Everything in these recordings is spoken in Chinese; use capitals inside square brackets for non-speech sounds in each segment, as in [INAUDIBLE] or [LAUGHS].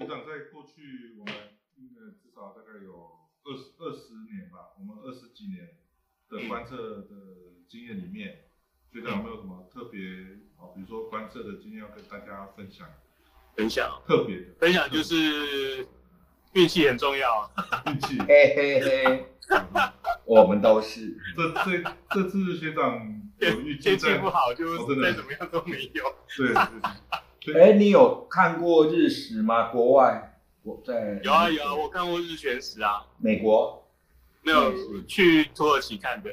学长在过去我们呃至少大概有二十二十年吧，我们二十几年的观测的经验里面，学长有没有什么特别啊，比如说观测的经验要跟大家分享？分享特别的分享就是运气很重要，[LAUGHS] 运气。嘿嘿嘿，[LAUGHS] 我们都是。这这这次学长有预计天气在不好就再怎么样都没有。对对对对哎，你有看过日食吗？国外，我在有啊有啊，我看过日全食啊，美国，没有去土耳其看的，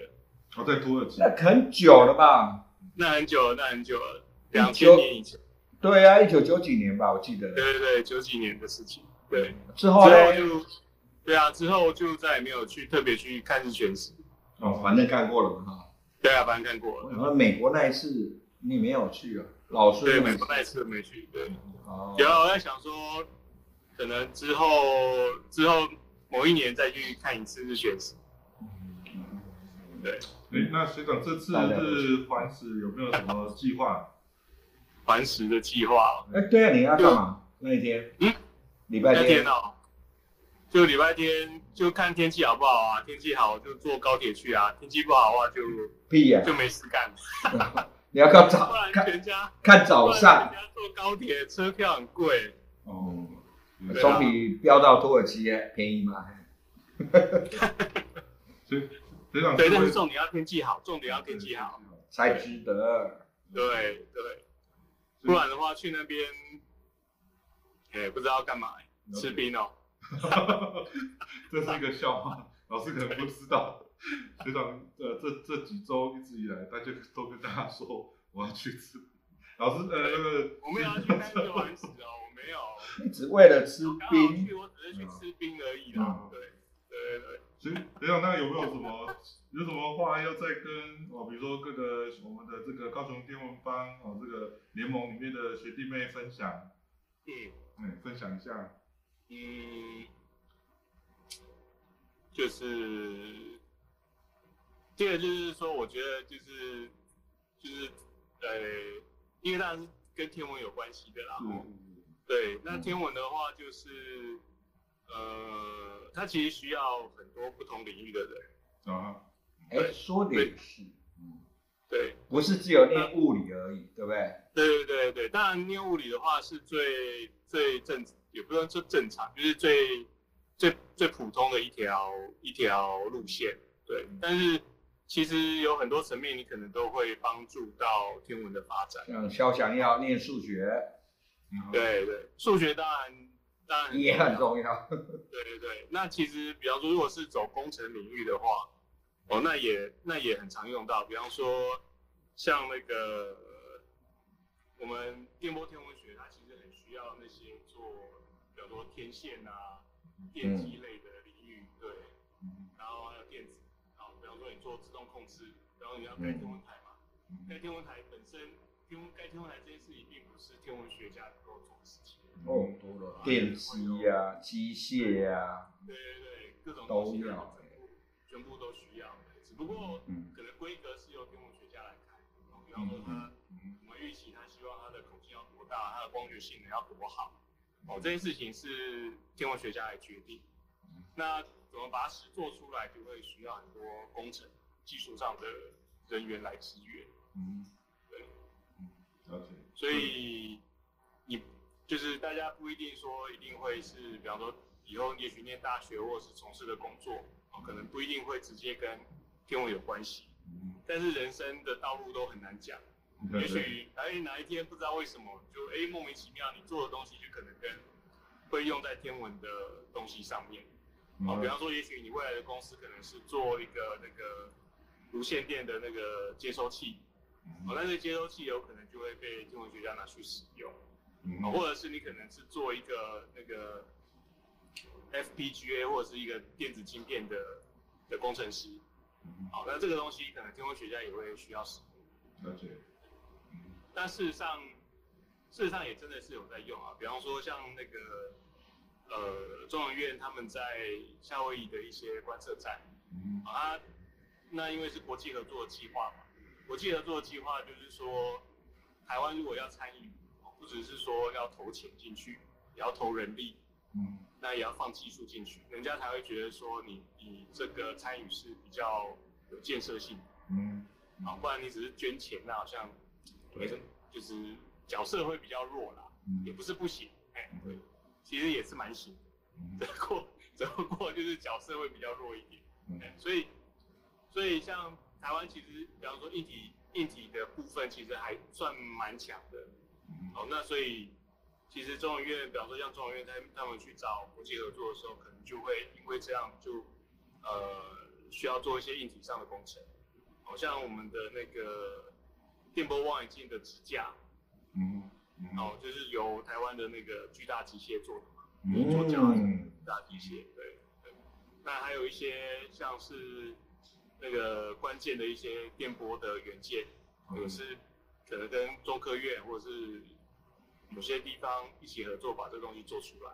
我在土耳其那很久了吧？那很久了，那很久了，两千年以前，对啊，一九九几年吧，我记得。对对对，九几年的事情。对，之后呢？就，对啊，之后就再也没有去特别去看日全食。哦，反正看过了嘛哈。对啊，反正看过了。然后美国那一次你没有去啊？老师对，美国那一次没去。对，哦有啊，我在想说，可能之后之后某一年再去看一次日全食。对，哎，那学长这次大家都日环食有没有什么计划？环食的计划，哎，对啊，你要干嘛？那一天？嗯，礼拜那天哦，就礼拜天就看天气好不好啊？天气好就坐高铁去啊，天气不好的话就屁呀！就没事干。[LAUGHS] 你要看不早然看全家看早上坐高铁车票很贵。哦，总比飙到土耳其便宜嘛。[LAUGHS] 所以学长对，但是重点要天气好，重点要天气好。才值得。对对，不然的话去那边，哎，不知道干嘛，吃冰哦。[LAUGHS] 这是一个笑话，老师可能不知道。[LAUGHS] 学长，呃，这这几周一直以来，大家都跟大家说我要去吃。老师，呃，那个我没有要去看日环食哦，我没有。[LAUGHS] 你只为了吃冰去，我只是去吃冰而已啦。对 [LAUGHS] 对对对。所以学长，那有没有什么有什么话要再跟哦，比如说各个我们的这个高雄天文班哦，这个联盟里面的学弟妹分享，嗯嗯，分享一下。嗯，就是这个就是说，我觉得就是就是呃，因为当然是跟天文有关系的啦。嗯对，那天文的话就是，呃，它其实需要很多不同领域的人。啊，哎，说的也是，嗯，对，不是只有念物理而已，对不对？对对对对，当然念物理的话是最最正，也不能说正常，就是最最最普通的一条一条路线。对，但是其实有很多层面，你可能都会帮助到天文的发展。像肖翔要念数学嗯，对对，数学当然当然也很重要。对对对，那其实比方说，如果是走工程领域的话，哦，那也那也很常用到。比方说，像那个我们电波天文学，它其实很需要那些做，比方说天线啊、电机类的领域，对，嗯然后还有电子，然后比方说你做自动控制，然后你要盖天文台嘛，盖天文台本身，天文盖天文台这件事情并不是天文学家能够做的事情。哦，多了电机呀、机械呀，对对对，各种都东西要全部全部都需要，只不过嗯。可能规格是由天文学家来看，哦比方说他我们预期他希望他的口径要多大，它的光学性能要多好，哦这件事情是天文学家来决定。那怎么把它实做出来，就会需要很多工程技术上的人员来支援。嗯，对，嗯，了解。所以你就是大家不一定说一定会是，比方说以后也许念大学或者是从事的工作，哦，可能不一定会直接跟天文有关系，嗯，但是人生的道路都很难讲。也许哎哪一天不知道为什么就哎莫名其妙你做的东西就可能跟会用在天文的东西上面。哦，比方说也许你未来的公司可能是做一个那个无线电的那个接收器，哦，那这个接收器有可能就会被天文学家拿去使用。或者是你可能是做一个那个 FPGA 或者是一个电子晶片的的工程师，嗯好，那这个东西可能天文学家也会需要使用，了解。嗯但事实上，事实上也真的是有在用啊，比方说像那个呃中研院他们在夏威夷的一些观测站，嗯。啊，那因为是国际合作的计划嘛，国际合作的计划就是说，台湾如果要参与，哦不只是说要投钱进去，也要投人力，嗯那也要放技术进去，人家才会觉得说你你这个参与是比较有建设性的。嗯啊，不然你只是捐钱，那好像没什么，就是角色会比较弱啦，也嗯不是不行，哎、对，其实也是蛮行 [LAUGHS] 只不过只不过就是角色会比较弱一点，所以所以像台湾其实，比方说硬体硬体的部分其实还算蛮强的，嗯。哦，那所以其实中研院，比方说像中研院他他们去找国际合作的时候，可能就会因为这样就呃需要做一些硬体上的工程，好、像我们的那个电波望远镜的支架，嗯嗯哦，就是由台湾的那个巨大机械做的嘛，嗯做这样的大机械，对对。那还有一些像是那个关键的一些电波的元件，嗯也是可能跟中科院或者是某些地方一起合作，把这东西做出来。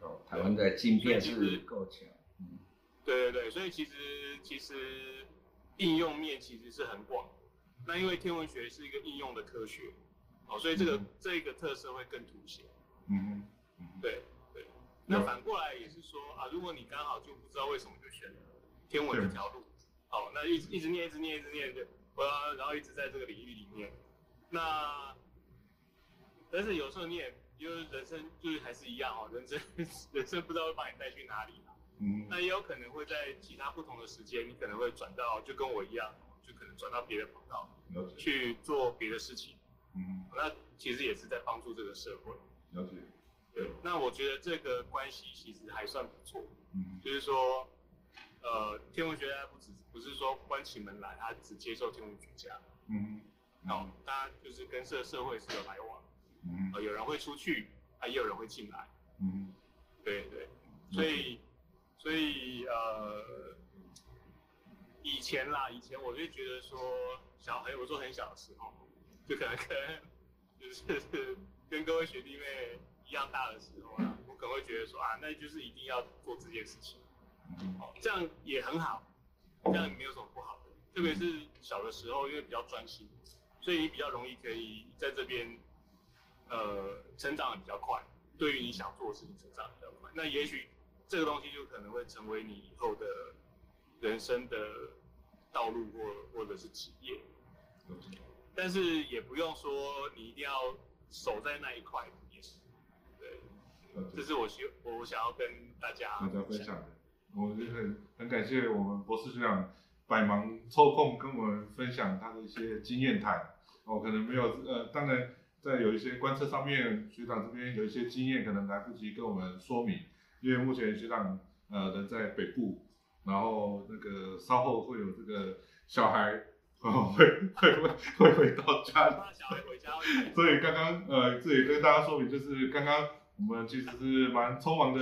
哦台湾的晶片是够强，嗯对对对，所以其实其实应用面其实是很广。那因为天文学是一个应用的科学，哦，所以这个、嗯。这个特色会更凸显。嗯嗯对对。那反过来也是说啊，如果你刚好就不知道为什么就选了天文这条路，哦，那一直一直念一直念一直念就我要然后一直在这个领域里面，那但是有时候你也就是人生就是还是一样哦，人生 [LAUGHS] 人生不知道会把你带去哪里啊嗯。那也有可能会在其他不同的时间，你可能会转到就跟我一样，就可能转到别的跑道去做别的事情，嗯。那其实也是在帮助这个社会。了解。对，那我觉得这个关系其实还算不错，嗯。就是说，呃，天文学家不只不是说关起门来，他只接受天文学家，嗯。哦，大家就是跟社社会是有来往，嗯呃，有人会出去，啊，也有人会进来，嗯。对对，所以所以呃，以前啦，以前我就觉得说，小很我说很小的时候，就可能可能就是跟各位学弟妹一样大的时候啊，我可能会觉得说啊，那就是一定要做这件事情，哦，这样也很好，这样也没有什么不好的，特别是小的时候，因为比较专心，所以你比较容易可以在这边呃成长的比较快，对于你想做的事情成长比较快，那也许这个东西就可能会成为你以后的人生的道路或或者是职业，但是也不用说你一定要守在那一块，也是，对，这是我希我想要跟大家大家分享的，我就很很感谢我们博士学长百忙抽空跟我们分享他的一些经验谈。哦，可能没有呃，当然在有一些观测上面，学长这边有一些经验可能来不及跟我们说明，因为目前学长呃人在北部，然后那个稍后会有这个小孩。哦，会会会会回到家所以刚刚呃，这也跟大家说明，就是刚刚我们其实是蛮匆忙的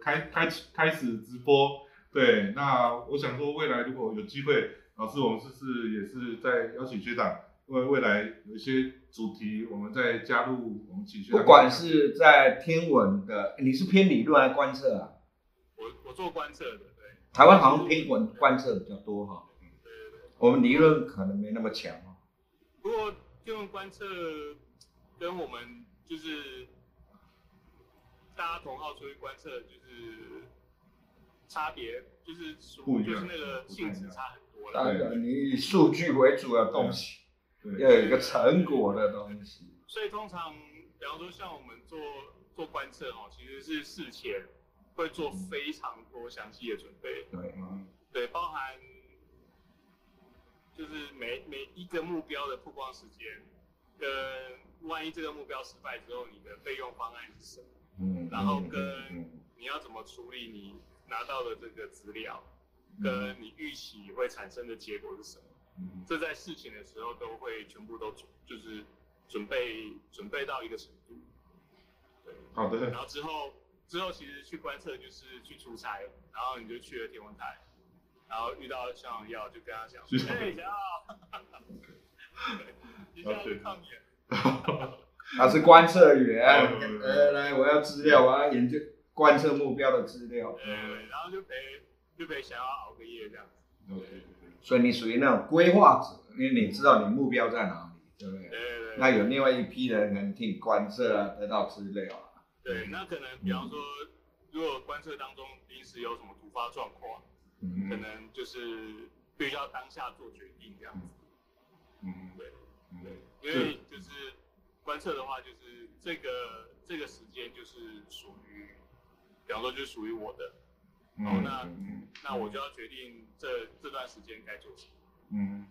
开开开始直播。对，那我想说，未来如果有机会，老师我们是不是也是在邀请学长，为未来有一些主题，我们再加入，我们请学长。不管是在天文的，你是偏理论还是观测啊？我我做观测的，对台湾好像偏文观测比较多哈。我们理论可能没那么强哦。不过天文观测跟我们就是大家同号出去观测，就是差别就是属不就是那个性质差很多了。当然，你以数据为主的东西，对要有一个成果的东西。所以通常，比方说像我们做做观测哦，其实是事前会做非常多详细的准备，对，嗯对，包含就是每每一个目标的曝光时间，跟万一这个目标失败之后，你的备用方案是什么？嗯，然后跟嗯你要怎么处理你拿到的这个资料，嗯跟你预期会产生的结果是什么？嗯这在事情的时候都会全部都准就是准备准备到一个程度。对，好的然，后之后之后其实去观测就是去出差，然后你就去了天文台，然后遇到向阳耀就跟他讲，是哎，想要，[LAUGHS] 你现在去抗演。[LAUGHS] 他是观测员，嗯呃，来，我要资料，我要研究观测目标的资料，对，然后就陪就陪想要熬个夜这样子。了解所以你属于那种规划者，因为你知道你目标在哪里，对不对？对对对。那有另外一批人能替你观测啊，得到资料啊。对对，那可能比方说，如果观测当中临时有什么突发状况，嗯。可能就是必须要当下做决定这样子。嗯，对嗯。对，因为就是观测的话，就是这个这个时间就是属于，比方说就是属于我的，嗯哦那嗯那我就要决定这这段时间该做什么。嗯。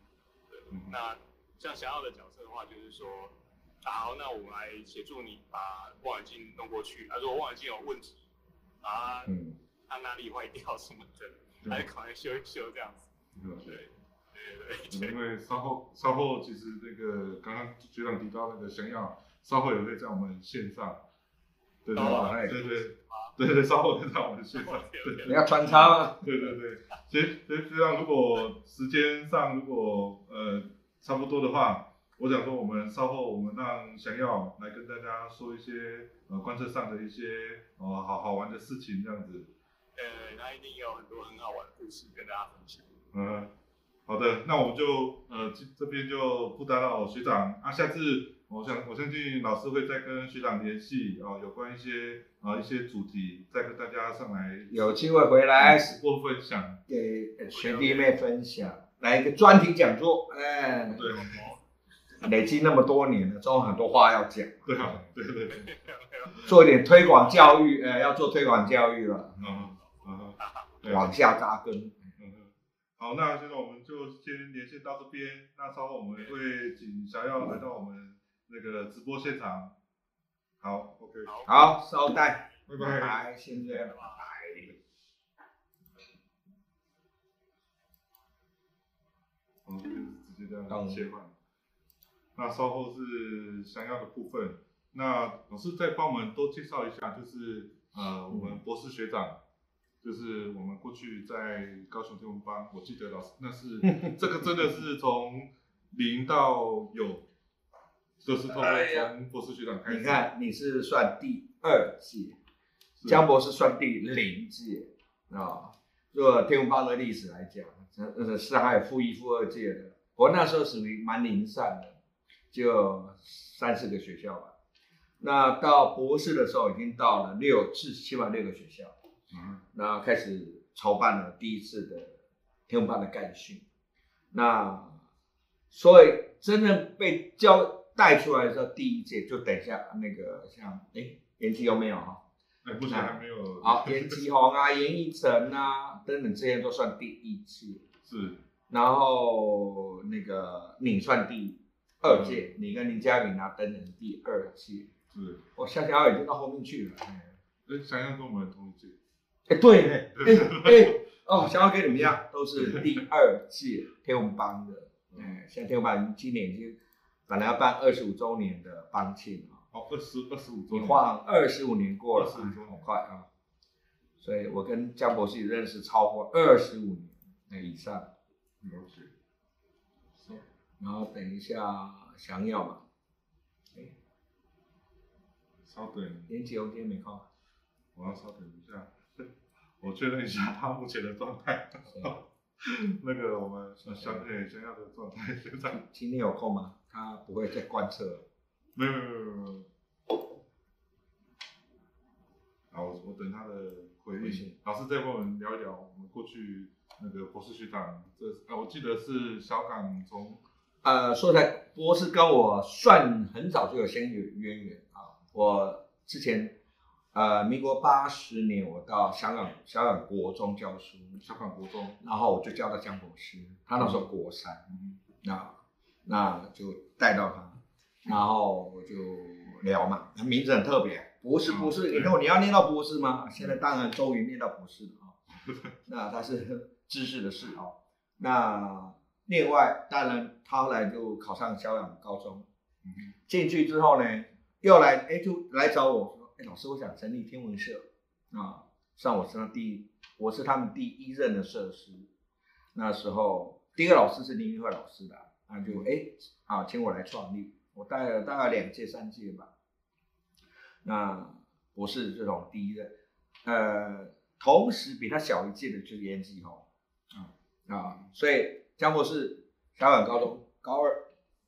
对嗯，那像想要的角色的话，就是说，啊好，那我们来协助你把望远镜弄过去。啊，如果望远镜有问题，啊，嗯，它哪里坏掉什么的，对。还赶快修一修这样子。对。对，对对。对因为稍后稍后其实那个刚刚局长提到那个想要稍后也会在我们线上，对对对对对对，稍后会在我们线上，[LAUGHS] 你要穿插吗？对对对，所以所以实际上如果时间上如果呃差不多的话，我想说我们稍后我们让想要来跟大家说一些呃观测上的一些呃好好玩的事情这样子，呃，他一定有很多很好玩的故事跟大家分享。嗯，好的，那我们就呃这这边就不打扰学长。啊，下次我想我相信老师会再跟学长联系啊、有关一些啊、一些主题，再跟大家上来有机会回来直播分享。给学弟妹分享，来一个专题讲座，哎，对。累积那么多年了，总有很多话要讲，对啊，对对对，做一点推广教育，呃，要做推广教育了，嗯往下扎根。嗯，好，那现在我们就先连线到这边，那稍后我们会请小耀来到我们那个直播现场。好，OK，好，稍待，拜拜。拜，先这样，拜拜。直接这样切换。那稍后是想要的部分，那老师再帮我们多介绍一下，就是呃，我们博士学长，就是我们过去在高雄天文班，我记得老师那是这个真的是从零到有，就是从博士学长开始。你看，你是算第二届，是江博士算第零届啊。就天文班的历史来讲，呃是还有负一、负二届的。我那时候属于蛮零散的，就三四个学校吧。那到博士的时候，已经到了六至起码六个学校。嗯那开始筹办了第一次的天文班的干训。那所以真正被教带出来的时候，第一届就等一下那个像哎，延期有没有哈？哎，目前还没有。好，严吉宏啊、严一成啊 [LAUGHS] 等等这些都算第一届，是，然后那个你算第二届，你跟林嘉敏啊等等第二届，是，我夏小瑶已经到后面去了。哎哎，想要跟我们同一届。哎，对呢，哎 [LAUGHS] 哎哦，小瑶跟你们一样，都是第二届天文班的。哎，现在天文班今年已经本来要办二十五周年的班庆啊，哦，二十二十五周你年。晃二十五年过了，25周年好快啊！所以我跟江博士认识超过二十五年以上。了解。是然后等一下想要嘛，稍等，连吉宏今天没空，我要稍等一下，我确认一下他目前的状态。[LAUGHS] 那个我们想对想要的状态现在今天有空吗？他不会再观测了。没有没有没有没有。好，我我等他的回应回信。老师再跟我们聊一聊我们过去那个博士学长，这啊我记得是小港从呃，说实在，博士跟我算很早就有先有渊源啊。我之前呃，民国八十年我到香港香港国中教书，香港国中，然后我就教到江博士，他那时候国三，嗯。那那就带到他，然后我就聊嘛，他名字很特别，博士博士，嗯以后你要念到博士吗？现在当然终于念到博士了啊、[LAUGHS] 那他是知识的事啊、那另外当然他后来就考上香港高中，嗯。进去之后呢，又来哎就来找我说，老师，我想成立天文社啊，算我身上第一，我是他们第一任的社师，那时候第一个老师是林玉慧老师的，那就哎啊请我来创立，我带了大概两届三届吧，那博士这种第一任，呃，同时比他小一届的就是严继宏，啊啊，所以江博士小港高中高二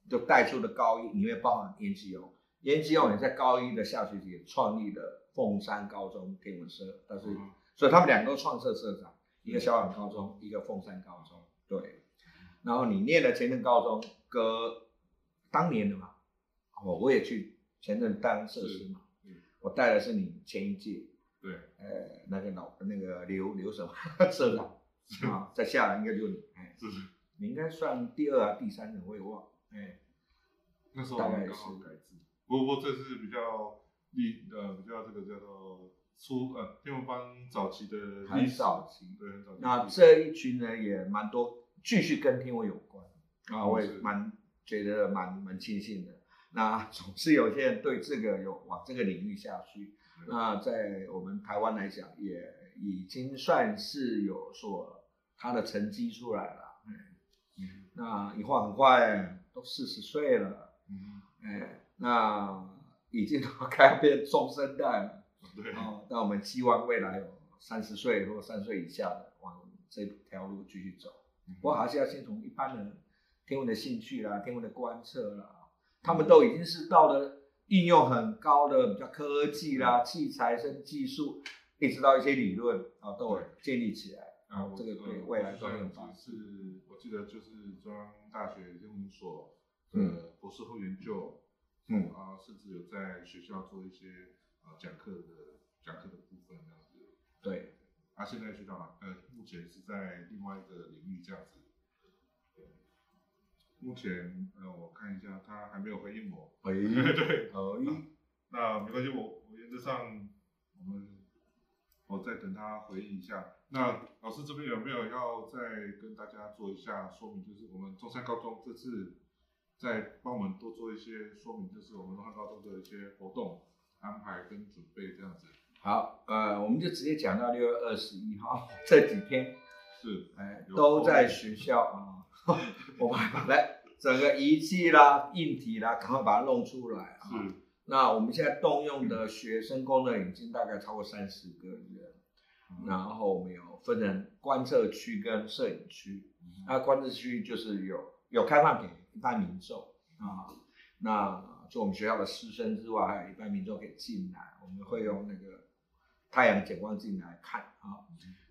就带出了高一，里面包含严继宏。严基勇也在高一的下学期也创立了凤山高中天文社，但是、嗯。所以他们两个都创社社长，一个小港高中，一个凤山高中，对。然后你念了前任高中，隔当年的嘛，我，我也去前任当社师嘛嗯，我带的是你前一届，对，呃，那个老那个刘刘什么社长啊，在下来应该就是你，哎，是你应该算第二啊第三人，我也忘，哎，那时候我们刚好改制，不过这是比较历呃比较这个叫做初呃天文班早期的很史早期。对很早期的那历史这一群人也蛮多，继续跟天文有关啊，我也是蛮觉得蛮蛮庆幸的。那 [LAUGHS] 总是有些人对这个有往这个领域下去，那在我们台湾来讲，也已经算是有所他的成绩出来了。嗯嗯那一晃很快都四十岁了，嗯哎，那已经都该变中生代了。对哦，那我们希望未来有三十岁或三十岁以下的往这条路继续走。嗯不过还是要先从一般的天文的兴趣啦、天文的观测啦，他们都已经是到了应用很高的比较科技啦、器材跟技术，一直到一些理论啊，都有建立起来。啊，我这个对呃未来我都很。是我记得就是中央大学天文所嗯的博士后研究，嗯啊，甚至有在学校做一些啊讲课的讲课的部分这样子。对，啊，现在学长啊，呃，目前是在另外一个领域这样子。目前呃，我看一下，他还没有回应我。回应，[LAUGHS] 对，哎，那没关系，我我原则上我们我再等他回应一下。那老师这边有没有要再跟大家做一下说明？就是我们中山高中这次再帮我们多做一些说明，就是我们中山高中的一些活动安排跟准备这样子。好，呃，我们就直接讲到六月二十一号 [LAUGHS] 这几天。是，哎，有都在学校啊，[LAUGHS] 我们还把它整个仪器啦、硬体啦，赶快把它弄出来啊。是，那我们现在动用的学生工作已经大概超过三十个人，然后我们有分成观测区跟摄影区。那观测区就是有有开放给一般民众啊，那就我们学校的师生之外，还有一般民众可以进来，我们会用那个太阳减光镜来看啊。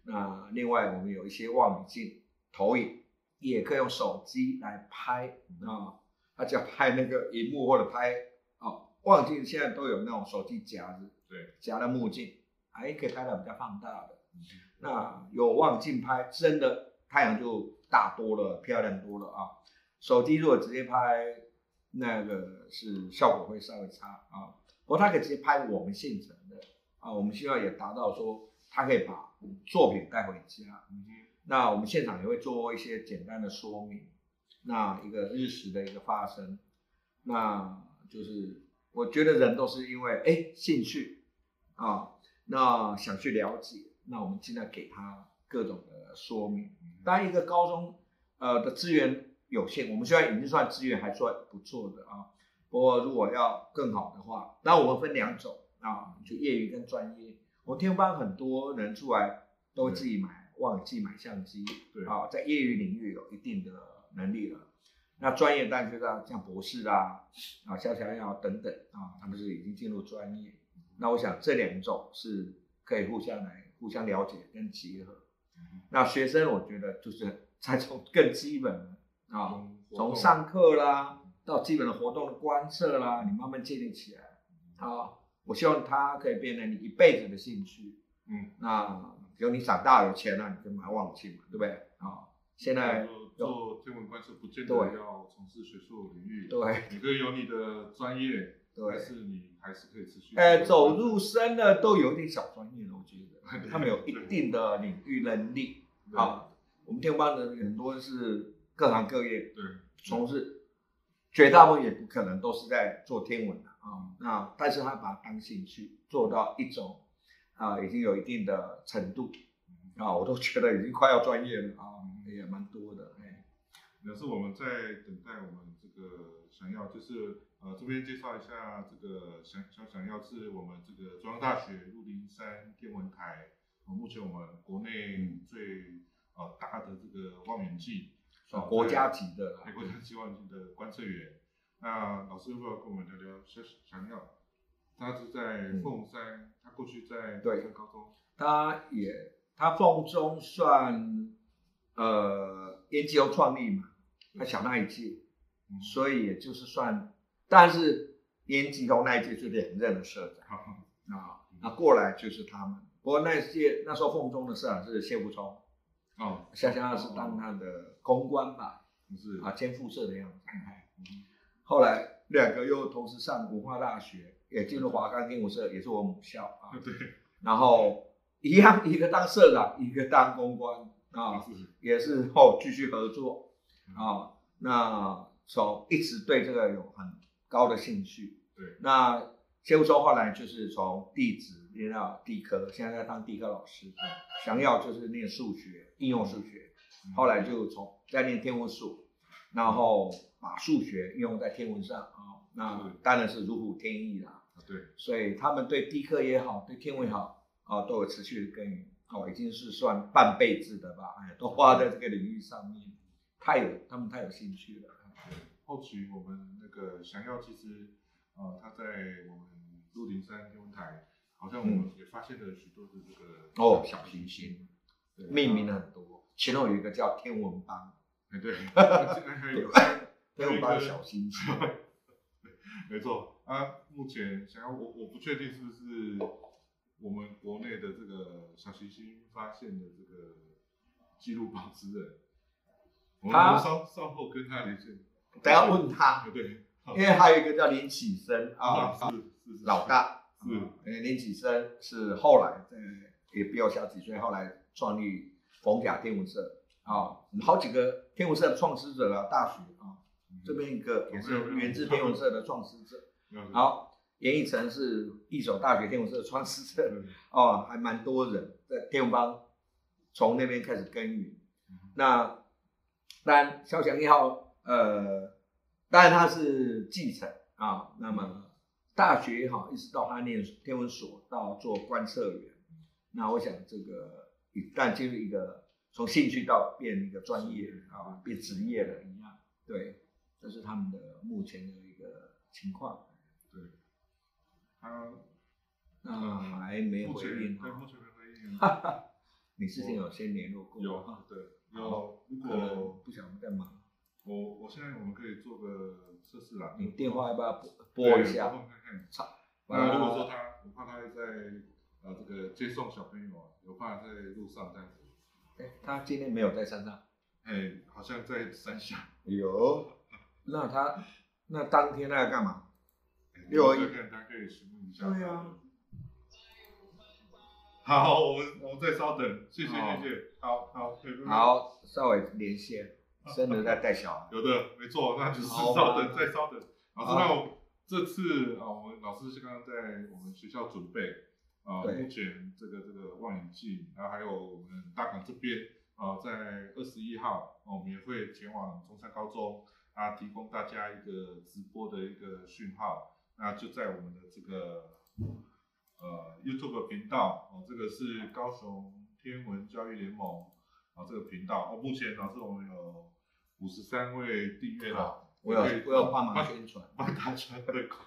那另外我们有一些望远镜投影，也可以用手机来拍啊，它只要拍那个荧幕或者拍哦，望远镜现在都有那种手机夹子，对，夹的目镜，还可以拍到比较放大的。那有望镜拍，真的太阳就大多了，漂亮多了啊。手机如果直接拍，那个是效果会稍微差啊。不过它可以直接拍我们现成的啊，我们希望也达到说，它可以把作品带回家。那我们现场也会做一些简单的说明，那一个日食的一个发生，那就是我觉得人都是因为哎兴趣啊，那想去了解，那我们尽量给他各种的说明。当，一个高中呃的资源有限，我们虽然已经算资源还算不错的啊，不过如果要更好的话，那我们分两种啊，就业余跟专业。我天文班很多人出来都自己买忘记、买相机，对啊，在业余领域有一定的能力了。那专业当然就是像博士啦、啊、肖强耀等等啊，他们是已经进入专业。那我想这两种是可以互相来互相了解跟结合。那学生我觉得就是才从更基本的啊，从上课啦到基本的活动的观测啦，你慢慢建立起来啊。我希望它可以变成你一辈子的兴趣。嗯，那比如你长大有钱了，你就买望远镜嘛，对不对？啊，现在做做天文观测不见得对要从事学术领域，对你可以有你的专业，但对，是你还是可以持续。呃，走入深的都有一点小专业了，我觉得 [LAUGHS] 他们有一定的领域能力对啊。我们天文班的很多是各行各业对，从事，绝大部分也不可能都是在做天文的啊。那但是他把它当兴趣，做到一种啊，已经有一定的程度啊，我都觉得已经快要专业了啊，也蛮多的。哎，表示我们在等待我们这个想要，就是呃这边介绍一下这个想想想要是我们这个中央大学鹿林山天文台，呃目前我们国内嗯最呃大的这个望远镜，算国家级的国家级望远镜的观测员。那老师要不要跟我们聊聊想想要？他是在凤山，他过去在对高中，他也他凤中算呃研究创立嘛，他小那一届，嗯所以也就是算，但是严吉同那一届就两任的社长好，啊，那过来就是他们。不过那一届那时候凤中的社长是谢富聪，哦，夏夏是当他的公关吧，不是啊兼副社的样子。后来两个又同时上文化大学，也进入华冈天舞社，也是我母校啊。[LAUGHS] 对，然后一样，一个当社长，一个当公关啊，也是后继续合作啊。那从一直对这个有很高的兴趣。对，那谢富忠后来就是从地质念到地科，现在在当地科老师。想要就是念数学，应用数学，嗯后来就从在念天文术，然后把数学运用在天文上啊。那当然是如虎添翼啦。啊对，所以他们对地科也好，对天文也好啊，都有持续的耕耘哦，已经是算半辈子的吧，哎，都花在这个领域上面，太有他们太有兴趣了。对，后期我们那个想要其实，呃，他在我们鹿林山天文台，好像我们也发现了许多的这个嗯哦，小行星对命名了很多，其中有一个叫天文帮，哎对，[LAUGHS] [LAUGHS] 天文帮小行星，[LAUGHS] 没错啊，目前想要我我不确定是不是我们国内的这个小行星发现的这个记录保持人，我们他稍稍后跟他连线。等下问他，啊对，因为还有一个叫林启生啊，是是是老大。是。呃，林启生是后来在也比我小几岁，后来创立逢甲天文社啊，我们好几个天文社的创始者啊，大学啊，这边一个也是源自天文社的创始者。好，好，严以诚是一所大学天文社的创始者哦，还蛮多人在天文帮从那边开始耕耘。那当然，肖翔一号，呃，当然他是继承啊。那么大学也好，一直到他念天文所，到做观测员。那我想这个一旦进入一个从兴趣到变一个专业啊，变职业了一样。对，这是他们的目前的一个情况。对，他那还没回应对哈目前没回应，[LAUGHS] 你之前有先联络过有哈？对有，如果不晓得在忙，我我现在我们可以做个测试啦，你电话要不要拨拨一下？看看。那如果说他，我怕他在呃这个接送小朋友啊，有怕在路上这样子，哎，他今天没有在山上。哎，好像在山下。有，那他那当天他要干嘛？哎六二一我再看他可以询问一下。对啊。好，我们我们再稍等，谢谢好谢谢，好好，好，稍微连线，真的在带小孩。有的，没错，那就是稍等，再稍等。老师，那我这次啊，我们老师是刚刚在我们学校准备啊，对目前这个这个望远镜，然后还有我们大港这边啊，在二十一号，啊我们也会前往中山高中啊，提供大家一个直播的一个讯号。那就在我们的这个呃 YouTube 频道哦，这个是高雄天文教育联盟啊这个频道哦，目前老师我们有五十三位订阅了。好，我有可以我有帮忙帮宣传，帮大家对口。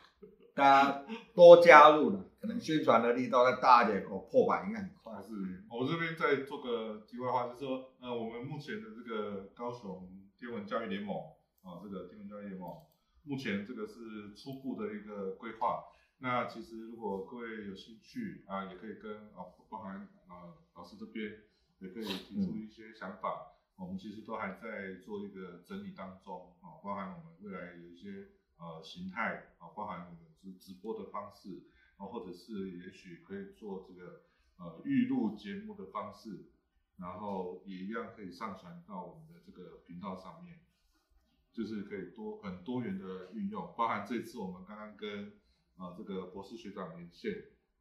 大家多加入了，可能宣传的力道再大一点，哦破百应该很快。是我这边再做个题外话，就是说，呃，我们目前的这个高雄天文教育联盟啊，这个天文教育联盟，目前这个是初步的一个规划。那其实如果各位有兴趣啊，也可以跟啊，包含啊老师这边也可以提出一些想法。我们其实都还在做一个整理当中啊，包含我们未来有一些呃形态啊，包含我们直直播的方式啊，或者是也许可以做这个呃预录节目的方式，然后也一样可以上传到我们的这个频道上面，就是可以多很多元的运用，包含这次我们刚刚跟呃这个博士学长连线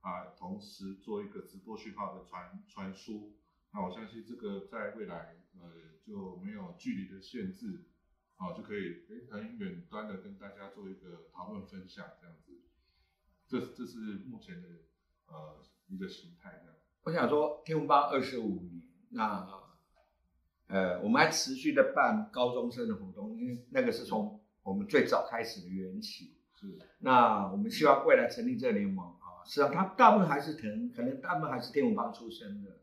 啊，同时做一个直播讯号的传传输，那我相信这个在未来呃就没有距离的限制，啊就可以很远端的跟大家做一个讨论分享这样子，这这是目前的呃一个形态这样。我想说，天文帮二十五年，那呃，我们还持续的办高中生的活动，因为那个是从我们最早开始的缘起。是，那我们希望未来成立这个联盟啊，实际上它大部分还是可能可能大部分还是天文帮出身的。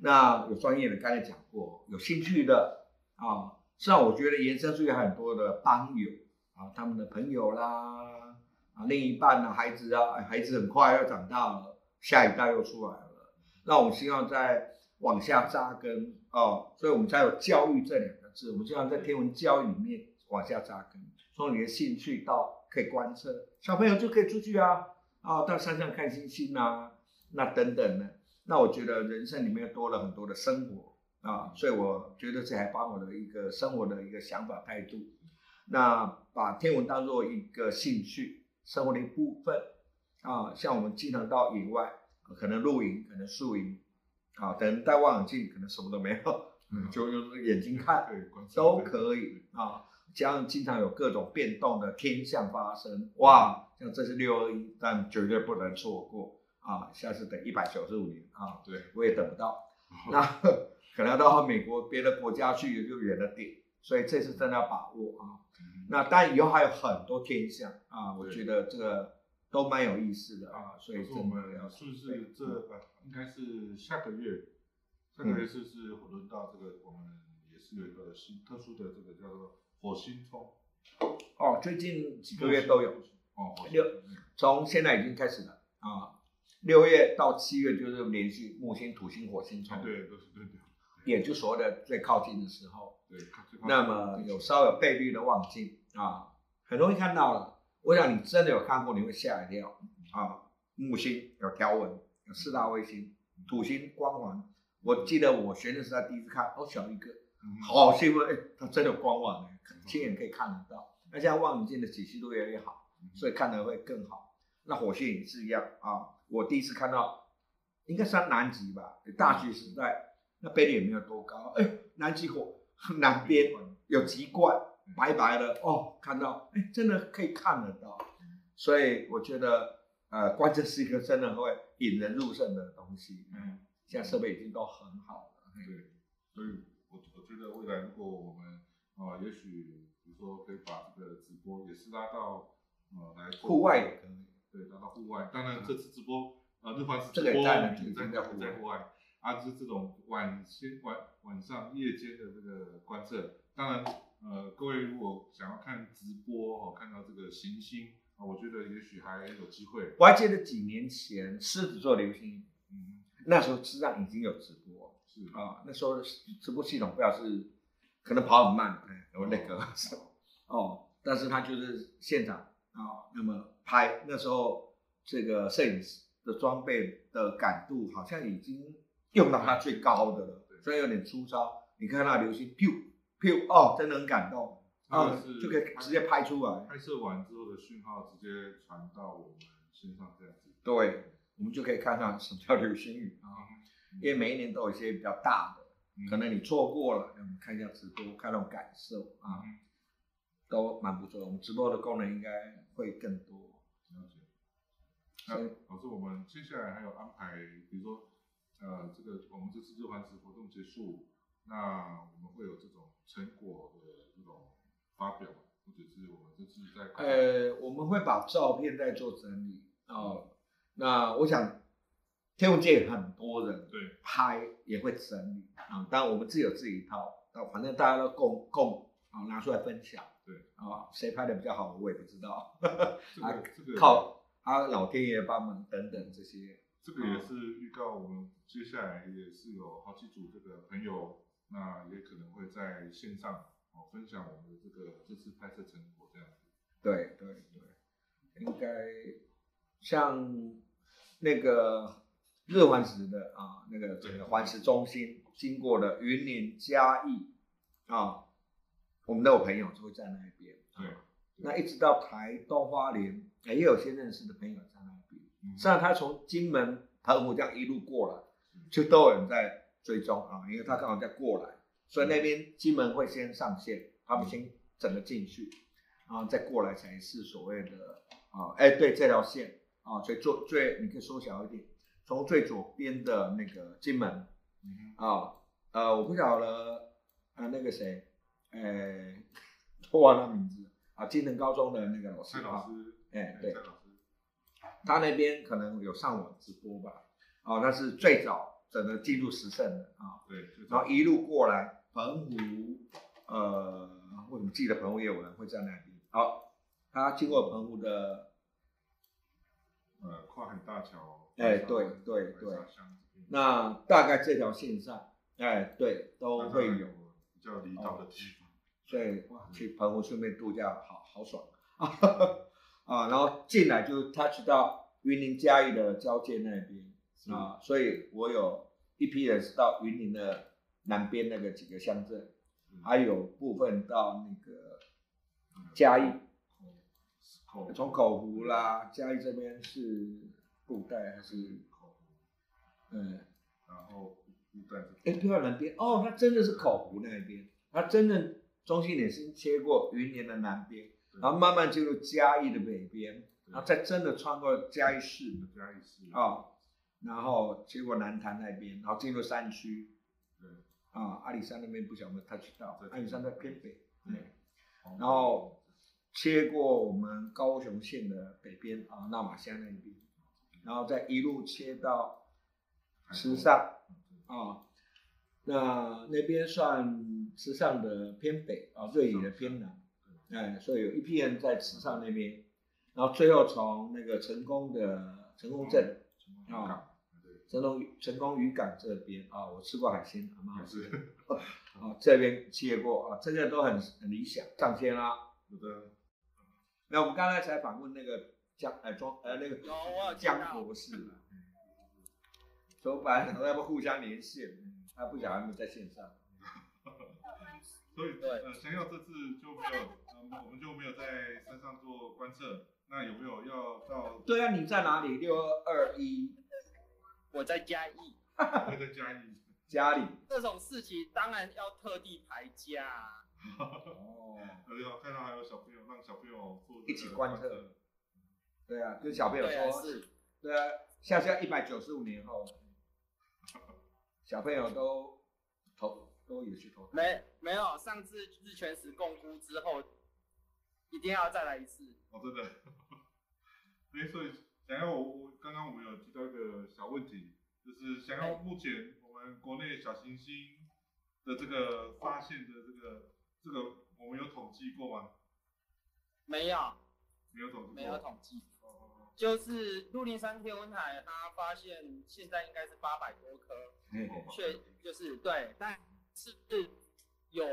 那有专业的，刚才讲过，有兴趣的啊，实际上我觉得延伸出去很多的帮友啊，他们的朋友啦，啊，另一半啊，孩子啊，孩子很快要长大了，下一代又出来了。那我们希望在往下扎根啊，所以我们才有教育这两个字。我们希望在天文教育里面往下扎根，从你的兴趣到可以观测，小朋友就可以出去啊啊，到山上看星星啊，那等等的。那我觉得人生里面又多了很多的生活啊，所以我觉得这还把我的一个生活的一个想法态度，那把天文当做一个兴趣生活的一部分啊，像我们经常到野外，可能露营，可能宿营，啊，等戴望远镜，可能什么都没有，[LAUGHS] 就用眼睛看，都可以啊。这样经常有各种变动的天象发生，哇，像这是六二一，但绝对不能错过。啊，下次等一百九十五年啊，对，我也等不到，[LAUGHS] 那可能要到美国别的国家去就远了点，所以这次真的要把握啊。那但以后还有很多天象啊，我觉得这个都蛮有意思的啊，所以我们要是不是这呃，应该是下个月，下个月是是讨论到这个，我们也是有一个新特殊的这个叫做火星冲。哦，最近几个月都有。哦，六从现在已经开始了啊。六月到七月就是连续木星、土星、火星冲，对，都是对的，也就所谓的最靠近的时候。对，那么有稍有倍率的望镜啊，很容易看到了。我想你真的有看过，你会吓一跳啊！木星有条纹，有四大卫星，土星光环。我记得我学生时代第一次看，哦，小一个，好兴奋，哎，它真的有光环哎，亲眼可以看得到。那现在望远镜的解析度越来越好，所以看得会更好。那火星也是一样啊。我第一次看到，应该算南极吧，大学时代，那杯率也没有多高，哎，南极火南边有极冠，白白的哦，看到，哎，真的可以看得到，所以我觉得，呃，观测是一个真的会引人入胜的东西，嗯，现在设备已经都很好了，对，所以我我觉得未来如果我们啊，也许比如说可以把这个直播也是拉到呃来户外也可以。对，拉到户外。当然，这次直播，啊，日环直播也在在户外。啊，是这种晚先晚晚上夜间的这个观测。当然，呃，各位如果想要看直播哦，看到这个行星啊，我觉得也许还有机会。我还记得几年前狮子座流星，嗯，那时候实际上已经有直播，是啊，那时候直播系统不知道是可能跑很慢，哎，有那个哦，但是他就是现场啊，那么。拍那时候，这个摄影师的装备的感度好像已经用到它最高的了，虽然有点粗糙。你看那流星，噗噗，哦，真的很感动啊，就可以直接拍出来。拍摄完之后的讯号直接传到我们身上这样子。对，我们就可以看到什么叫流星雨啊，因为每一年都有一些比较大的，可能你错过了，我们看一下直播，看那种感受啊，都蛮不错的。我们直播的功能应该会更多。了解。那老师，我们接下来还有安排，比如说，呃，这个我们这次日环食活动结束，那我们会有这种成果的这种发表，或者是我们这次在呃，我们会把照片再做整理哦。那我想，天文界很多人对拍也会整理啊，当然我们自己有自己一套，那反正大家都共共啊拿出来分享。对啊，谁拍的比较好，我也不知道。啊，这个靠啊，老天爷帮忙等等这些。这个也是预告，我们接下来也是有好几组这个朋友，那也可能会在线上哦分享我们的这个这次拍摄成果这样子。对对对，应该像那个日环食的啊，那个整个环食中心经过的云林嘉义啊。我们都有朋友就会在那边，对，那一直到台东花莲，也有些认识的朋友在那边。实际上他从金门、澎湖这样一路过来，就都有人在追踪啊，因为他刚好在过来，所以那边金门会先上线，他们先整个进去，然后再过来才是所谓的啊，哎，对这条线啊，所以做最你可以缩小一点，从最左边的那个金门，啊，呃，我不晓得啊，那个谁。哎，[LAUGHS] 忘了名字啊，金门高中的那个老师老啊，师，哎对他那边可能有上网直播吧，哦，那是最早整个进入时盛的啊，对，然后一路过来，澎湖，呃，为什么记得澎湖也有人会在那边？好，他经过澎湖的，呃跨海大桥，哎对对对。那大概这条线上，哎，对，都会有，比较离岛的地方，所以哇，去澎湖顺便度假，好好爽。啊！[LAUGHS] 然后进来就 touch 到云林嘉义的交界那边啊，所以我有一批人是到云林的南边那个几个乡镇，嗯还有部分到那个嘉义，从口湖啦，嘉义这边是布袋还是口湖，嗯，然后布袋哎，不要南边哦，它真的是口湖那边，它真正中心点先切过云林的南边，然后慢慢进入嘉义的北边，然后再真的穿过嘉义市。嘉义市。啊、然后切过南坛那边，然后进入山区。对，啊，阿里山那边不晓得有没有 touch 到，阿里山在偏北，对。对，然后切过我们高雄县的北边啊，纳马乡那边，然后再一路切到池上。啊，那那边算池上的偏北啊，瑞里的偏南，哎，所以有一批人在池上那边，然后最后从那个成功的成功镇啊，对，成功成功渔港这边啊，我吃过海鲜，好也吃 [LAUGHS] 啊，这边切过啊，这个都很很理想。上天啦，有的。那我们刚才才访问那个江呃庄呃那个江博士，所以我本来想说要不互相连线，他不晓得他们在线上。所以对呃，想要这次就没有，呃，我们就没有在山上做观测。那有没有要到对啊，你在哪里？六二二一我在嘉义，我在嘉义？[LAUGHS] 家里。这种事情当然要特地排假啊。哦，[LAUGHS] 呃，有看到还有小朋友，让小朋友做一起观测测。对啊，跟小朋友说，是对啊，下下一百九十五年后，[LAUGHS] 小朋友都投都有去投胎。没没有上次日全食共估之后，一定要再来一次。哦，真的。[LAUGHS] 哎，所以想要我我刚刚我们有提到一个小问题，就是想要目前我们国内小行星的这个发现的这个这个，我们有统计过吗？没有没有统计过。没有统计，哦就是鹿林山天文台，它发现现在应该是八百多颗，[LAUGHS] 嘿嘿确就是对，但是有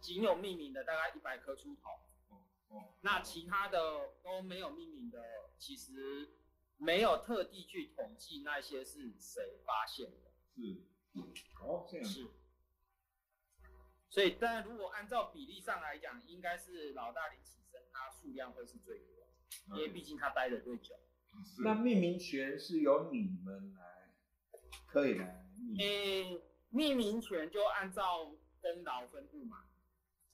仅有命名的大概一百颗出头。哦，那其他的都没有命名的，其实没有特地去统计那些是谁发现的，是哦，这样。是。所以，但如果按照比例上来讲，应该是老大林启生，他数量会是最多，因为毕竟他待的最久。是那命名权是由你们来，可以来命名。诶、命名权就按照功劳分布嘛，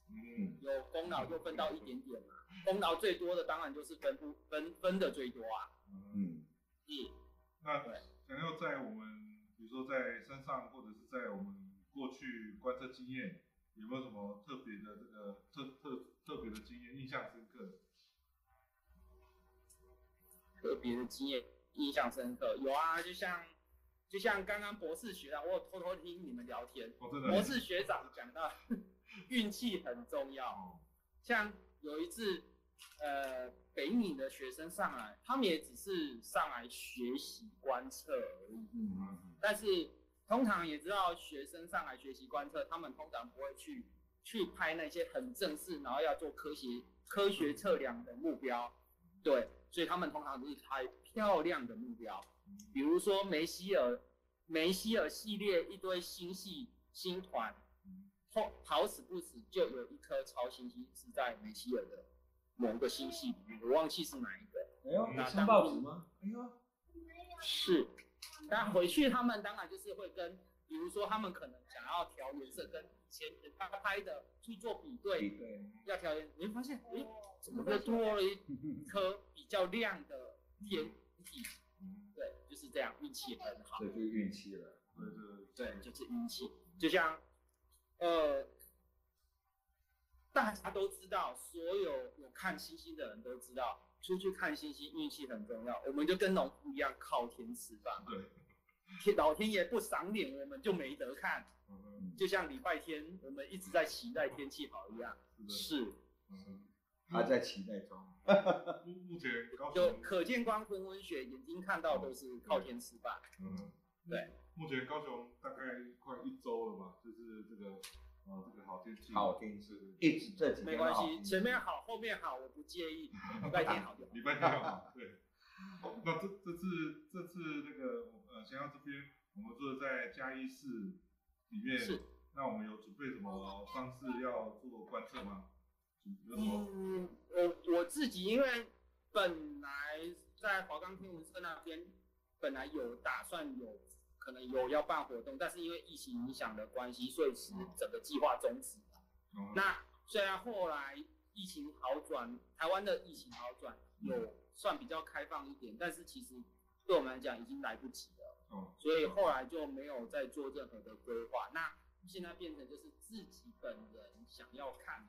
嗯，有功劳就分到一点点嘛，功劳最多的当然就是分布分分的最多啊。嗯，嗯，嗯，那对想要在我们比如说在山上，或者是在我们过去观测经验，有没有什么特别的这个特特特别的经验印象深刻？特别的经验印象深刻。有啊，就像就像刚刚博士学长，我有偷偷听你们聊天，哦，博士学长讲到运气很重要。哦，像有一次，呃，北影的学生上来，他们也只是上来学习观测而已。嗯，但是通常也知道，学生上来学习观测，他们通常不会去去拍那些很正式，然后要做科学科学测量的目标，对，所以他们通常都是拍漂亮的目标，比如说梅西尔梅西尔系列一堆星系星团，好好死不死就有一颗超新星是在梅西尔的某个星系里面，我忘记是哪一个。哎呦，有上报纸吗？哎呦，是，那回去他们当然就是会跟，比如说他们可能想要调颜色，跟以前他拍的去做比对，对，要调颜，你会发现，诶，怎么又多了一颗比较亮的天体？是这样，运气很好对。就是运气了。对对对，就是运气，就像，呃，大家都知道，所有有看星星的人都知道，出去看星星运气很重要。我们就跟农夫一样，靠天吃饭。对，天老天爷不赏脸，我们就没得看。嗯，就像礼拜天我们一直在期待天气好一样。是，是，嗯，还在期待中。目 [LAUGHS] 目前高就雄，可见光闻闻雪，眼睛看到都是靠天吃饭。嗯，对，目前高雄大概快一周了吧，就是这个呃这个好天气，好天气一直这几天没关系，天气前面好，后面好，我不介意。[LAUGHS] 礼拜天好就好。礼拜天好，对。那这这次这次那个呃，想要这边我们坐在嘉义市里面，是那我们有准备什么方式要做观测吗？嗯，我我自己因为本来在华冈天文社那边本来有打算有可能有要办活动，但是因为疫情影响的关系，所以是整个计划终止了。嗯那虽然后来疫情好转，台湾的疫情好转，有算比较开放一点，但是其实对我们来讲已经来不及了，哦，所以后来就没有再做任何的规划。那现在变成就是自己本人想要看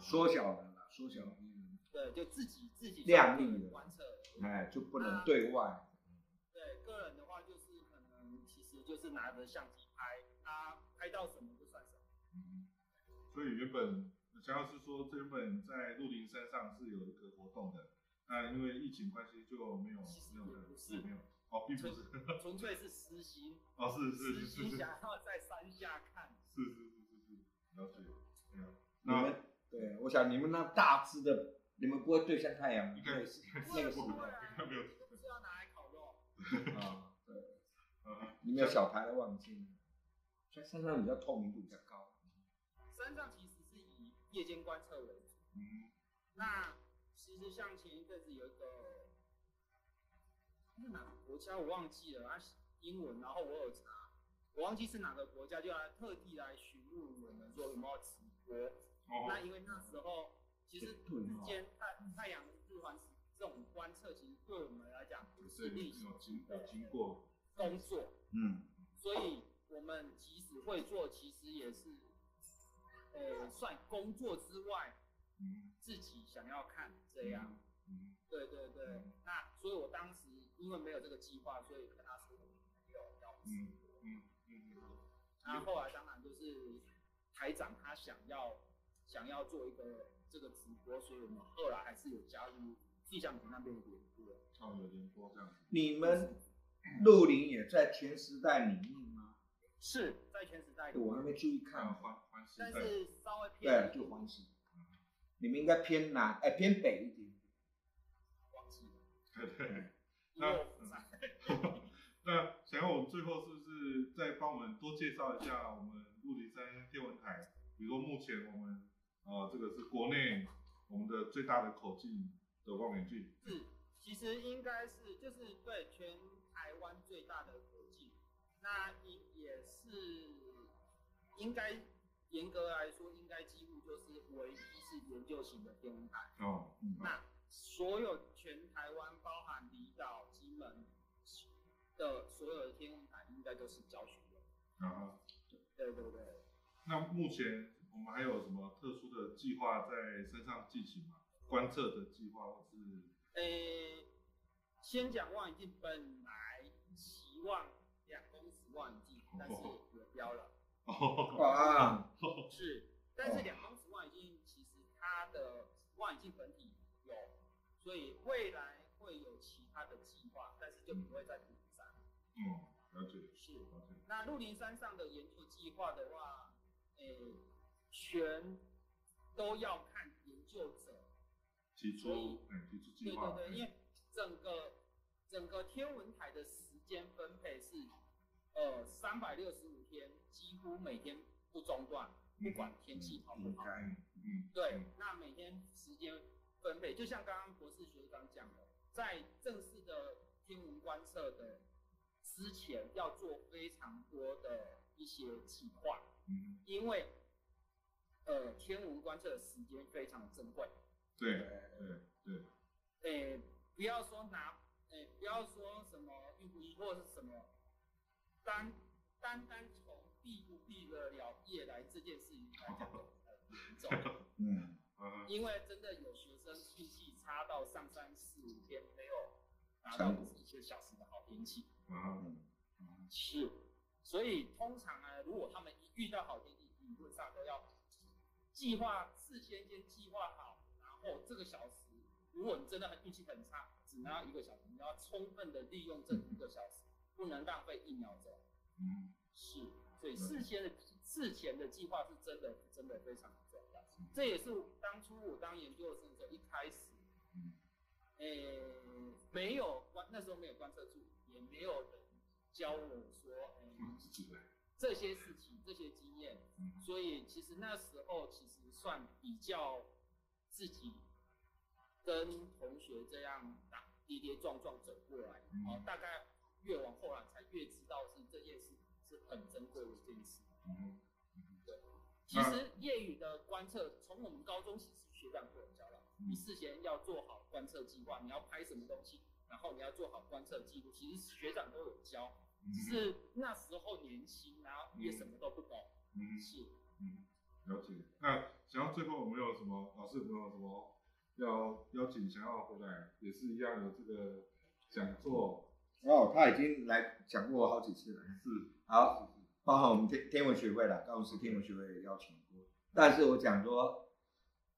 缩小了啦，缩小了，嗯对，就自己自己量力的观测。哎，就不能对外。对，个人的话就是可能其实就是拿着相机拍，啊，拍到什么就算什么。嗯，所以原本想要是说，这原本在鹿林山上是有一个活动的，那因为疫情关系就没有没有的也不是没有哦，并不是 [LAUGHS] 纯粹是私心，哦，是是私是是想要在山下看。是是是是是，了解，对啊，那对，我想你们那大只的，你们不会对向太阳吗？应该是那个是应该没不是要拿来烤肉。[LAUGHS] 啊，对，[LAUGHS] 嗯，你们有小台的望镜，在山上比较透明度比较高。山上其实是以夜间观测为主。嗯那其实像前一阵子有一个，是哪个国家我忘记了，它英文，然后我有查，我忘记是哪个国家，就来特地来询问我们说有没有直播。那哦，因为那时候其实对日间太太阳日环食这种观测，其实对我们来讲不是对，例行经有的经过，工作，嗯，所以我们即使会做，其实也是，呃，算工作之外嗯。自己想要看这样。嗯。对对对，那所以我当时因为没有这个计划，所以跟他说没有要嗯。嗯嗯嗯，那后来当然就是台长他想要想要做一个这个直播，所以我们后来还是有加入气象局那边的联播。哦，有联播这样子，你们鹿林也在全时代里面吗？是在全时代里，我还没注意看看。环环时但，是稍微偏对，就黄石。你们应该偏南，哎，偏北一点。忘记了，对对。因为我不在。[LAUGHS] 那想要我们最后是不是再帮我们多介绍一下我们鹿林山天文台？比如说目前我们呃这个是国内我们的最大的口径的望远镜，是，其实应该是就是对全台湾最大的口径，那也也是应该严格来说，应该几乎就是唯一是研究型的天文台。哦，嗯那所有全台湾，包含离岛、金门的所有的天文台，应该都是教学用。啊哈，对对对，那目前我们还有什么特殊的计划在身上进行吗？观测的计划或是诶、先讲望远镜，本来期望两公尺望远镜，但是有标了。[LAUGHS] 哦啊，是，但是两公尺望远镜其实它的望远镜本体有，所以未来会有其他的计划，但是就不会在鹿林山。嗯，了解是，了解，那鹿林山上的研究计划的话，诶、全都要看研究者。提出哎提出计对划，对对，因哎为整个整个天文台的时间分配是，呃，三百六十五天，几乎每天不中断，不管天气好不好。嗯嗯对，那每天时间分配，就像刚刚博士学长讲的，在正式的天文观测的之前，要做非常多的一些计划，嗯，因为呃，天文观测的时间非常的珍贵。对对对，诶、不要说拿，诶、不要说什么运不运或是什么，单单单从毕不毕得了夜来这件事情来讲，很严重。[LAUGHS] 嗯，因为真的有学生运气差到上山四五天没有拿到一个小时的好天气，嗯是，所以通常呢，如果他们一遇到好天气，理论上都要计划事先先计划好，然后这个小时，如果你真的很运气很差，只拿到一个小时，你要充分的利用这一个小时，不能浪费一秒钟。嗯是，所以事先的事前的计划是真的真的非常重要。这也是当初我当研究生的时候一开始，嗯诶、没有观那时候没有观测处，也没有人教我说，这些事情这些经验，嗯所以其实那时候其实算比较自己跟同学这样打跌跌撞撞走过来，嗯哦，大概越往后来才越知道是这件事是很珍贵的一件事。对其实业余的观测，从我们高中其实学长就有教了，嗯你事先要做好观测计划，你要拍什么东西，然后你要做好观测记录，其实学长都有教，嗯。只是那时候年轻，然后也什么都不懂，嗯。是。嗯，了解。那想要最后有没有什么老师有没有什么要邀请想要回来，也是一样有这个讲座，哦，他已经来讲过好几次了。是。好，包含我们天天文学会啦，高雄市天文学会也邀请过，但是我讲说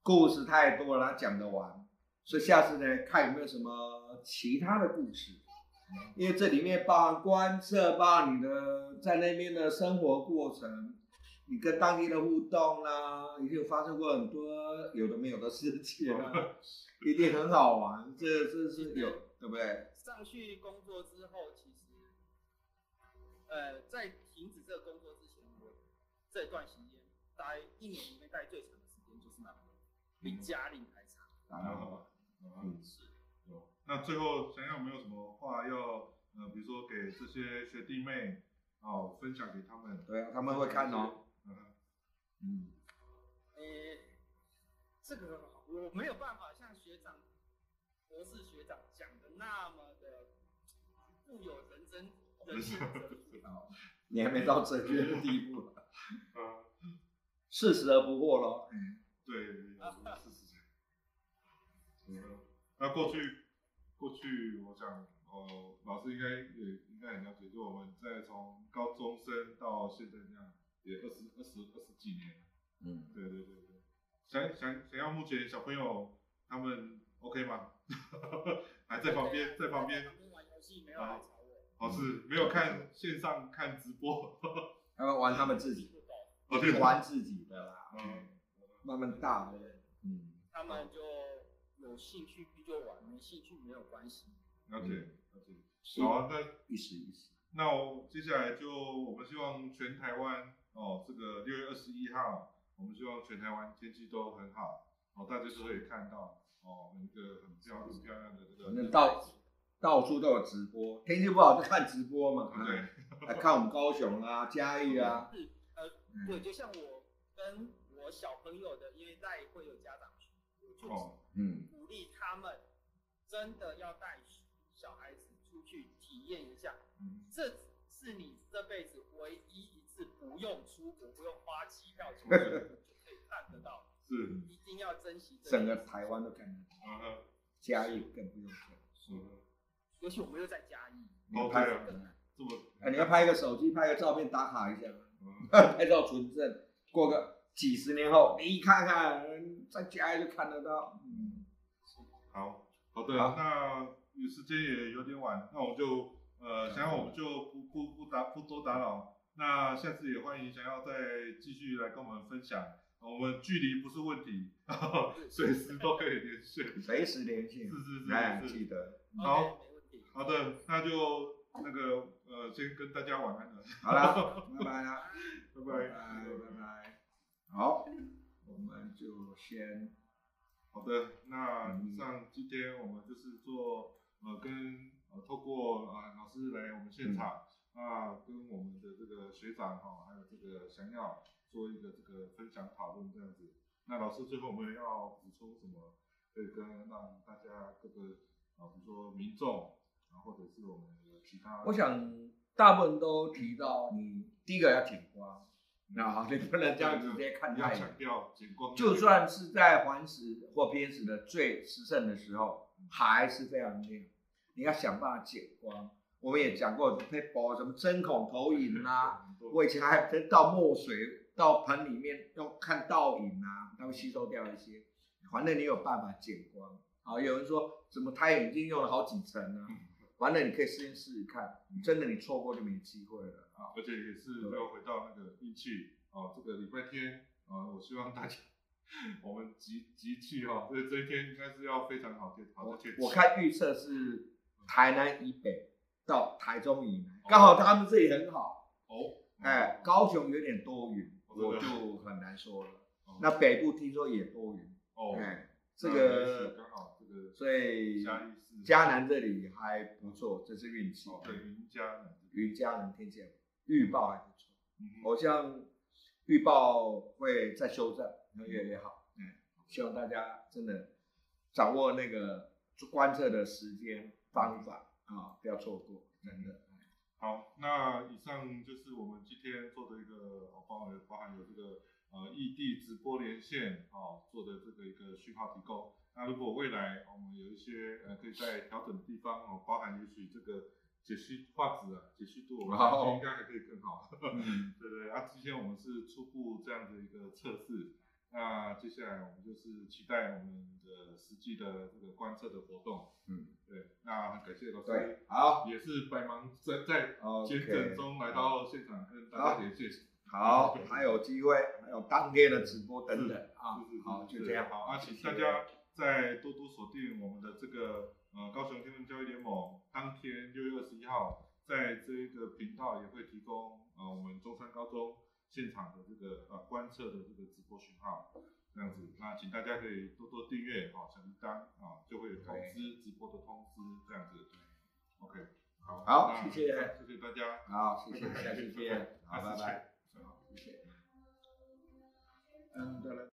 故事太多了，他讲得完，所以下次呢，看有没有什么其他的故事，因为这里面包含观测，包含你的在那边的生活过程，你跟当地的互动啦，一定发生过很多有的没有的事情啦，一定很好玩，这这是有对不对？上去工作之后，其实，呃，在停止这个工作之前，我这段时间待一年里面待最长的时间就是那边，比家里还长。然后啊，嗯，是，有。那最后想想有没有什么话要呃，比如说给这些学弟妹哦，分享给他们？对啊，他们会看哦。嗯嗯，呃，这个我没有办法像学长、博士学长讲的那么的富有人生人性哲理。[LAUGHS] 你还没到哲学的地步，[LAUGHS] 啊，四十而不惑咯。对，[LAUGHS] 是是是。嗯，那过去过去，我想哦，老师应该也应该很了解，就我们在从高中生到现在这样，也二十二十二十几年了。嗯，对对对对，想想想要目前小朋友他们 OK 吗？[LAUGHS] 还在旁边，在旁边，玩游戏，没有来吵我。哦是没有看线上看直播，[LAUGHS] 他们玩他们自己，哦对，玩自己的啦，嗯，慢慢大的。嗯，他们就有兴趣就玩，没兴趣没有关系。了解了解。好啊，那意思意思。那我接下来就我们希望全台湾哦，这个六月二十一号，我们希望全台湾天气都很好，哦，大家都可以看到哦，一个很漂很漂亮的这反个，正到到处都有直播，天气不好就看直播嘛。对，[LAUGHS] 来看我们高雄啊、嘉义啊。是，呃，嗯对，就像我跟我小朋友的，因为带会有家长群，我就哦，嗯，鼓励他们真的要带小孩子出去体验一下，嗯，这是你这辈子唯一一次不用出国、不用花机票出去就可以看得到，[LAUGHS] 是，一定要珍惜这整个台湾都看得到，嘉义更不用说，是。尤其我们又在嘉义，哦拍对啊更难。这么，啊，你要拍个手机，拍个照片打卡一下，嗯。[LAUGHS] 拍照存证，过个几十年后，你看看，在家里就看得到。嗯，好，好的，那时间也有点晚，那我们就呃，想要我们就不不不打不多打扰，那下次也欢迎想要再继续来跟我们分享，我们距离不是问题，[LAUGHS] 随时都可以联系，随时联系是，是哎，是是，记得。好。好的，那就那个呃，先跟大家晚安了，好了，[LAUGHS] 拜拜啦，拜拜拜。拜拜拜。好，我们就先好的，那以上今天我们就是做呃跟呃透过啊、老师来我们现场啊、跟我们的这个学长哈、还有这个想要做一个这个分享讨论这样子。那老师最后我们要补充什么？可以跟让大家各个啊，比如说民众啊，或者是我们的其他，我想大部分都提到你第一个要挺光，那好，[LAUGHS] 你不能这样直接看要太远。强调就算是在环食或偏食的最时盛的时候，还是非常亮。你要想办法减光。我们也讲过，配包什么针孔投影啊，[LAUGHS] 我以前还倒墨水到盆里面用看倒影啊，它会吸收掉一些。反正你有办法减光。好，有人说什么太阳眼镜用了好几层啊，完了你可以试一试试看，真的你错过就没机会了啊。而且也是要回到那个运气啊，这个礼拜天啊，我希望大家我们集集气哈，所以这一天应该是要非常好天好的天气。我看预测是台南以北到台中以南，哦刚好他们这里很好。哦，哎，高雄有点多云，哦我就很难说了哦。那北部听说也多云，哦，哎，这个刚好这个所以嘉义市嘉南这里还不错，这是运气。哦，对，云嘉南云嘉南天气预报还不错，嗯哼好像预报会再修正，会越来越好。嗯，希望大家真的掌握那个观测的时间方法啊，不要错过，真的。好，那以上就是我们今天做的一个，哦，包含包含有这个呃异地直播连线哦做的这个一个讯号提供。那如果未来我们有一些呃可以在调整的地方哦，包含也许这个解析画质啊、解析度，我们相信应该还可以更好。[LAUGHS] 嗯，对对，啊，之前我们是初步这样的一个测试，那接下来我们就是期待我们的实际的这个观测的活动。嗯，对，那很感谢老师。好也是百忙在在监诊中来到现场跟大家连线。[LAUGHS] 好，还有机会，还有当天的直播等等啊好，就这样，好啊，请大家再多多锁定我们的这个呃高雄天文教育联盟，当天六月二十一号，在这个频道也会提供呃我们中山高中现场的这个呃观测的这个直播讯号，这样子，那请大家可以多多订阅好小铃铛啊，就会有通知直播的通知这样子。OK，好，好谢谢谢谢大家。好，谢谢，下次见，好，拜拜，好，谢谢。嗯，对。